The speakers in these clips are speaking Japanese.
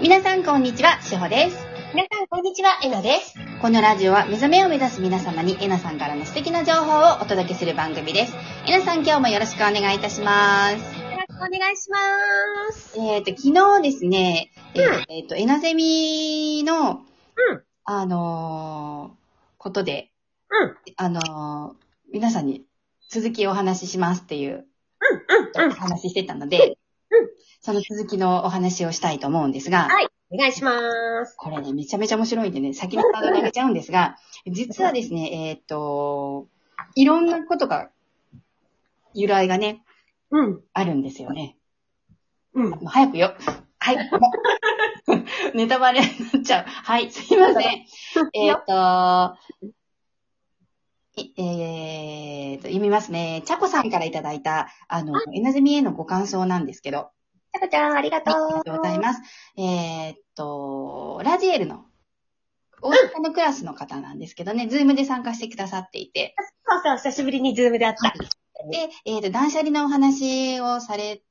皆さんこんにちは、しほです。皆さん、こんにちは。えなです。よこのラジオは目覚めを目指す皆様にえなさんからの素敵な情報をお届けする番組です。えなさん今日もよろしくお願いいたします。ろしくお願いします。えっ、と、昨日ですね、えっ、うんえーと、えなゼミの、うん。あのーことで、うん。あのー皆さんに続きをお話ししますっていううん。うん。お話ししてたので、うんその続きのお話をしたいと思うんですが、はい。お願いします。これね、めちゃめちゃ面白いんでね、先にハードル上げちゃうんですが、実はですね、えっ、と、いろんなことが、由来がね、うん。あるんですよね。うん。もう早くよ。はい。ネタバレになっちゃう。はい、すいません。えっと、いえーと、読みますね。ちゃこさんからいただいた、あの、エナゼミへのご感想なんですけど、ちゃこちゃん、ありがとう。ありがとうございます。えーっと、ラジエルの大阪のクラスの方なんですけどね、 Zoom で参加してくださっていて、そうそう、久しぶりに Zoom で会った。で、えーっと、断捨離のお話をされ、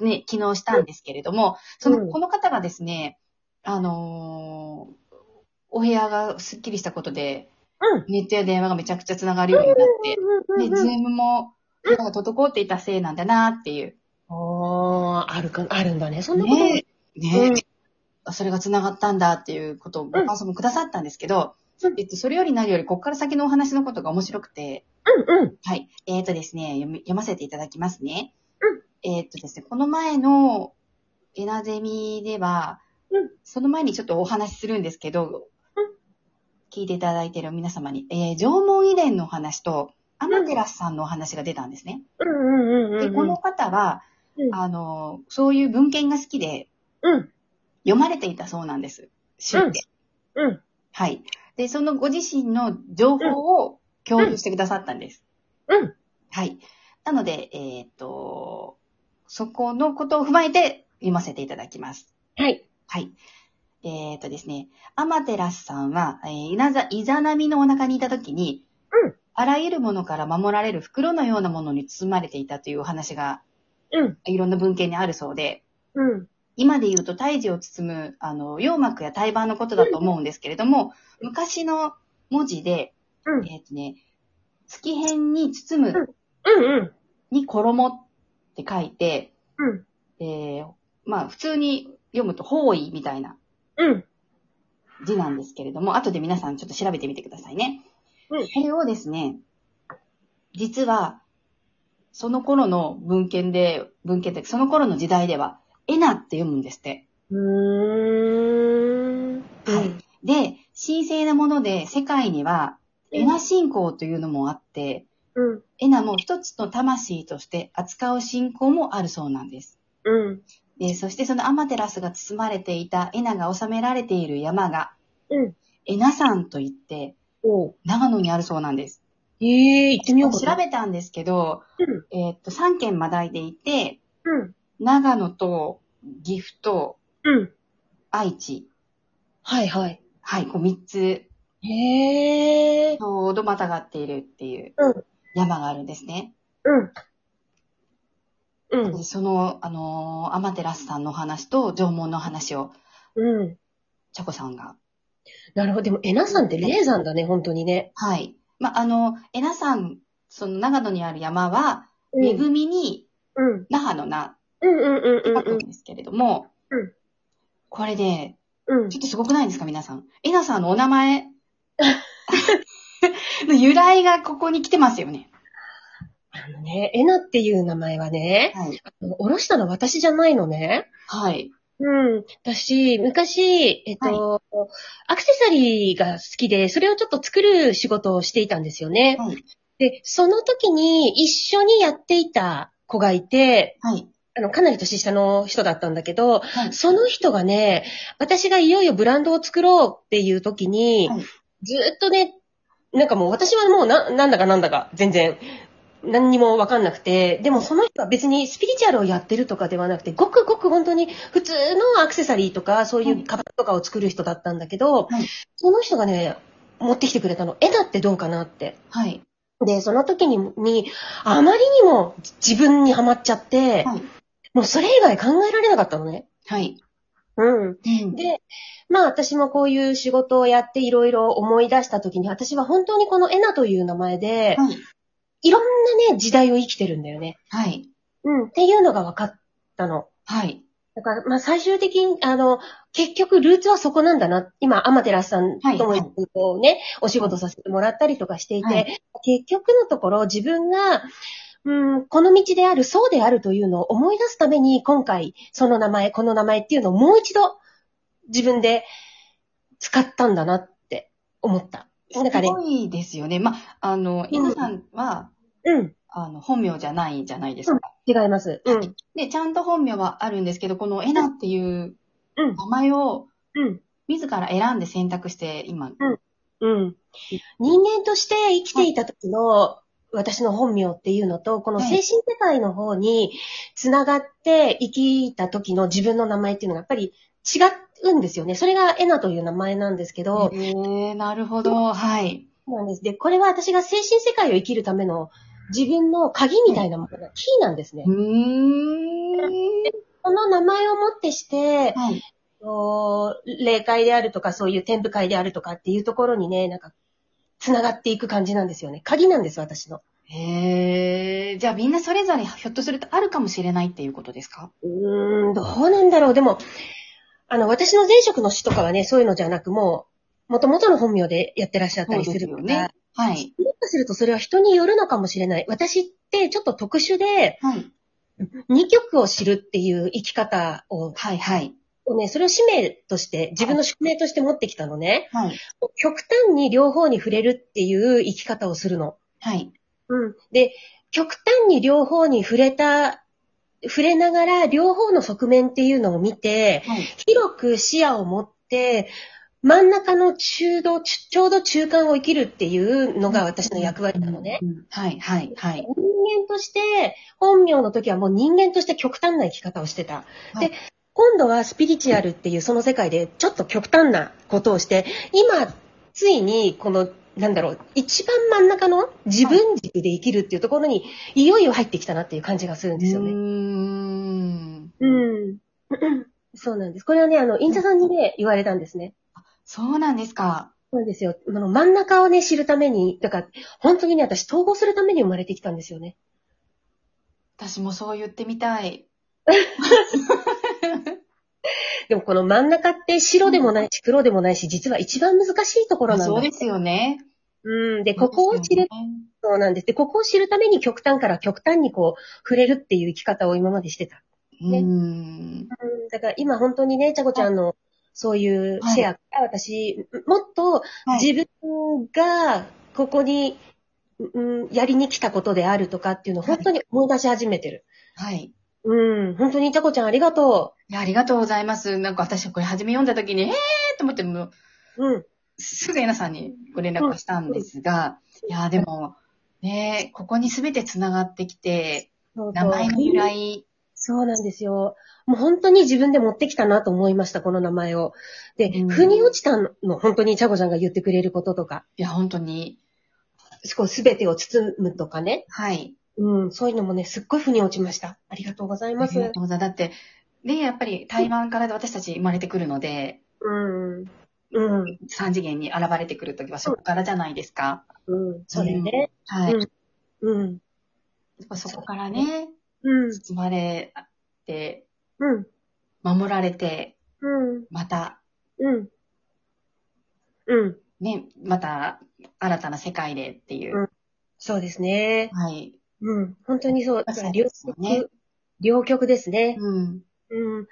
ね、昨日したんですけれども、その、うんこの方がですね、あのーお部屋がスッキリしたことで、うん。ネットや電話がめちゃくちゃ繋がるようになって、で、ズうん。ームも、なんか滞っていたせいなんだなっていう。おー、あるか、あるんだね。そんなことも。ねね、それが繋がったんだっていうことをご感想もくださったんですけど、うんえっと、それより何より、こっから先のお話のことが面白くて、うんうん。はい。えっ、とですね読み、読ませていただきますね。うんえっ、とですね、この前のエナゼミでは、うんその前にちょっとお話しするんですけど、うん聞いていただいている皆様に、えー縄文遺伝のお話と、アマテラスさんのお話が出たんですね。うんうんうんうん。で、この方は、うんあの、そういう文献が好きで、うん。読まれていたそうなんです。週で。うん。はい。で、そのご自身の情報を共有してくださったんです。うん。はい。なので、えーっと、そこのことを踏まえて読ませていただきます。はい。はい。えーっとですね、アマテラスさんは、えーイナザ、イザナミのお腹にいたときに、うんあらゆるものから守られる袋のようなものに包まれていたというお話が、うん。いろんな文献にあるそうで、うん。今で言うと胎児を包む、あの、羊膜や胎盤のことだと思うんですけれども、昔の文字で、うん。えっ、とね、月辺に包むうんうん。に衣って書いて、うん。えーまあ普通に読むと方位みたいなうん。字なんですけれども、後で皆さんちょっと調べてみてくださいね。うんこれをですね、実は、その頃の文献で、文献で、その頃の時代では、エナって読むんですって。うーん。はい。で、神聖なもので世界には、エナ信仰というのもあって、うん。エナも一つの魂として扱う信仰もあるそうなんです。うん。で、そしてそのアマテラスが包まれていたエナが収められている山が、うん。エナ山といって。長野にあるそうなんです。ええ行ってみようかな。調べたんですけど、うん。えーっと、3県まだいでいて、うん。長野と岐阜とうん。愛知、はいはい。はい、こう3つ、へえ。ちょうどまたがっているっていううん。山があるんですね。うん。うんで。その、あのーアマテラスさんのお話と縄文の話を、うん。チャコさんが。なるほど。でも、エナさんって霊山だね、本当にね。はい。まあ、あの、えなさん、その長野にある山は、うん。恵みに、うん。那覇の名、うんうんうん書うんくんですけれども、うんこれで、うん。ちょっとすごくないですか、皆さん？えなさんのお名前 の由来がここに来てますよね。あのね、エナっていう名前はね、はい。おろしたの私じゃないのね。はい。うん。私、昔、えっと、アクセサリーが好きで、それをちょっと作る仕事をしていたんですよね。はい。で、その時に一緒にやっていた子がいて、はい。あの、かなり年下の人だったんだけど、はい。その人がね、私がいよいよブランドを作ろうっていう時に、はいずーっとね、なんかもう私はもうな、なんだかなんだか全然何にもわかんなくて、でもその人は別にスピリチュアルをやってるとかではなくて、ごくごく本当に普通のアクセサリーとかそういうカバンとかを作る人だったんだけど、はいその人がね、持ってきてくれたの、絵だってどうかなって。はい。で、その時に、にあまりにも自分にはまっちゃって、はい。もうそれ以外考えられなかったのね。はい。うん。うん。で、まあ私もこういう仕事をやっていろいろ思い出したときに、私は本当にこのエナという名前で、はい。いろんなね、時代を生きてるんだよね。はい。うん。っていうのが分かったの。はい。だから、まあ最終的に、あの、結局ルーツはそこなんだな。今、アマテラスさんともはいこうね、お仕事させてもらったりとかしていて、はい結局のところ自分が、うん、この道である、そうであるというのを思い出すために、今回、その名前、この名前っていうのをもう一度自分で使ったんだなって思った。なんかね。す、ごいですよね。まあ、あの、うん。稲さんは、うん、あの、本名じゃないじゃないですか。違います。うん、で、ちゃんと本名はあるんですけど、このエナっていううん、名前をうん、自ら選んで選択して、今、うん。人間として生きていた時の私の本名っていうのと、この精神世界の方に繋がって生きた時の自分の名前っていうのがやっぱり違うんですよね。それがエナという名前なんですけど、へえなるほど。はい。そうなんです。で、これは私が精神世界を生きるための自分の鍵みたいなものがキーなんですねう。ーん。この名前をもってして、はい。霊界であるとかそういう天部会であるとかっていうところにね、なんか、繋がっていく感じなんですよね。鍵なんです、私の。へえじゃあみんなそれぞれひょっとするとあるかもしれないっていうことですか？うーん、どうなんだろう。でも、あの、私の前職の詩とかはね、そういうのじゃなく、もう、元々の本名でやってらっしゃったりするそうから、でね。はい。もしかするとそれは人によるのかもしれない。私ってちょっと特殊で、はい。二曲を知るっていう生き方を、はい、はい。をね、それを使命として、自分の宿命として持ってきたのね。はい。極端に両方に触れるっていう生き方をするの。はい。うん。で、極端に両方に触れた、触れながら両方の側面っていうのを見て、はい。広く視野を持って、真ん中の中道、ちちょうど中間を生きるっていうのが私の役割なのね。うん。はい、はい、はい。人間として、本名の時はもう人間として極端な生き方をしてた。はいで、今度はスピリチュアルっていうその世界でちょっと極端なことをして、今、ついにこの、なんだろう、一番真ん中の自分軸で生きるっていうところに、いよいよ入ってきたなっていう感じがするんですよね。うーん。うん。そうなんです。これはね、あの、インチャさんにね、言われたんですね。そうなんですか。そうなんですよ。あの、真ん中をね、知るために、だから、本当にね、私、統合するために生まれてきたんですよね。私もそう言ってみたい。でも、この真ん中って白でもないし、黒でもないし、実は一番難しいところなんだ。そうですよね。うん。で、ここを知る、そうなんです。で、ここを知るために極端から極端にこう、触れるっていう生き方を今までしてた。うーん。うん。だから今本当にね、ちゃこちゃんの、そういうシェアから私、もっとはい。自分がここに、うん、やりに来たことであるとかっていうのを本当に思い出し始めてる。はい。うん、本当にちゃこちゃんありがといや、ありがとうございます。なんか私これ初め読んだ時に、えーと思ってもう、う。うん。すぐえなさんにご連絡したんですが、いや、でも、ねここに全て繋がってきて、そうそう名前の由来、そうなんですよ。もう本当に自分で持ってきたなと思いました、この名前を。で、うん腑に落ちたの、本当にちゃこちゃんが言ってくれることとか、いや、本当に、すべてを包むとかね。はい。うん、そういうのもね、すっごい腑に落ちました。ありがとうございあます。りがとうございます。だって、ね、やっぱり台湾から私たち生まれてくるので、うん。うん。三次元に現れてくるときはそこからじゃないですか。うん。そうだよね。はい。うんうん。やっぱそこからね、うん。包まれて、うん。守られて、うん。また、うん。うん。ね、また新たな世界でっていう。うんそうですね。はい。うん。本当にそう。だから両ね極、両極ですね。うん。うん。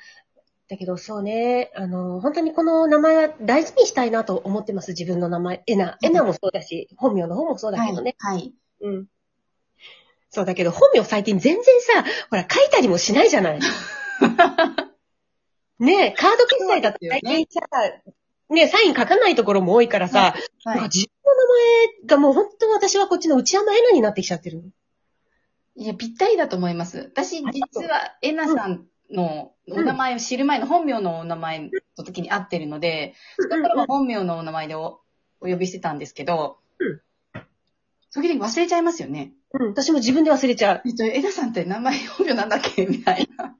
だけど、そうね。あの、本当にこの名前は大事にしたいなと思ってます。自分の名前。エナ。エナもそうだし、本名の方もそうだはいけどね。。はい。うん。そうだけど、本名最近全然さ、ほら、書いたりもしないじゃない。ねえ、カード決済だって最近さ、ねえ、サイン書かないところも多いからさ、なんかは自分の名前がもう本当私はこっちの内山エナになってきちゃってる。い。いや、ぴったりだと思います。私、実は、えなさんのお名前を知る前の本名のお名前の時に会ってるので、その頃は本名のお名前でおお呼びしてたんですけどうん、時々忘れちゃいますよね。うん、私も自分で忘れちゃう。えっと、えなさんって名前本名なんだっけ？みたいな。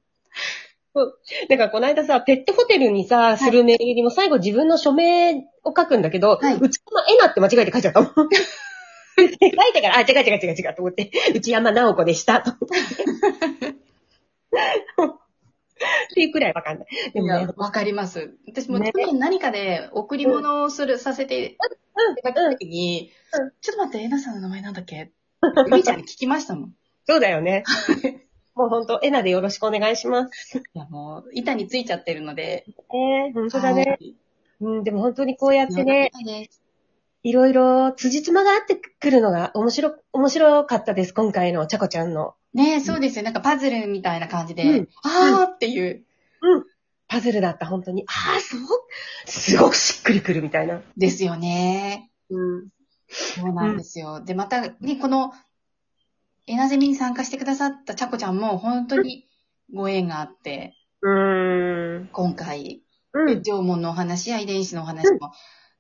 なんかこの間さ、ペットホテルにさ、するメールにも最後自分の署名を書くんだけど、はい。うち山えなって間違えて書いちゃったもん。書いてから、あ、違う違う違う違うと思って、内山直子でした。と思ってっていうくらいわかんない。でいもねや、、わかります。私もね去年何かで贈り物をする、させて、いただいた時に、うんちょっと待って、えなさんの名前なんだっけ？みーちゃんに聞きましたもん。い そうだよね。もうほんと、えなでよろしくお願いします。や、もう、板についちゃってるので。えー、ほんとだね。はい。うん、でも本当にこうやってね、いろいろ辻褄が合ってくるのが面白、面白かったです、今回のちゃこちゃんの。ねそうですよ。なんかパズルみたいな感じで、うんあーっていう。うん。パズルだった、本当に。ああ、そうすごくしっくりくるみたいな。ですよね。うん。そうなんですよ。で、また、ね、この、エナゼミに参加してくださったちゃこちゃんも、本当にご縁があって、うーん。今回、うん。縄文のお話や遺伝子のお話も、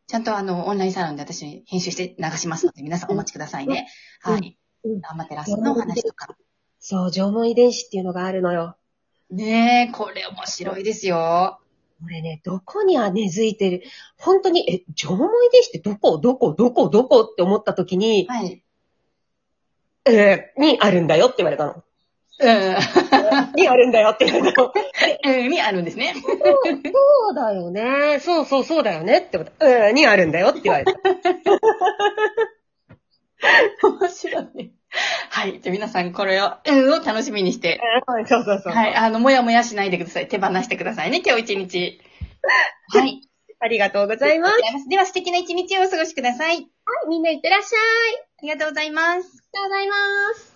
ちゃんとあの、オンラインサロンで私編集して流しますので、皆さんお待ちくださいね。うんはい。うんアマテラスのお話とか。そう、縄文遺伝子っていうのがあるのよ。ねえ、これ面白いですよ。これね、どこには根付いてる。本当に、え、縄文遺伝子ってどこどこどこどこって思った時に、はい。えー、にあるんだよって言われたの。うん。にあるんだよって言われたの。う ん、にあるんですね。そうだよね。そうそうそうだよねって思った。うん、にあるんだよって言われた。面白い。はい。じゃあ皆さんこれを、うんを楽しみにして、うんそうそうそう。はい。あの、もやもやしないでください。手放してくださいね、今日一日。はい。ありがとうございます。では素敵な一日をお過ごしください。みんないってらっしゃい。ありがとうございます。ありがとうございます。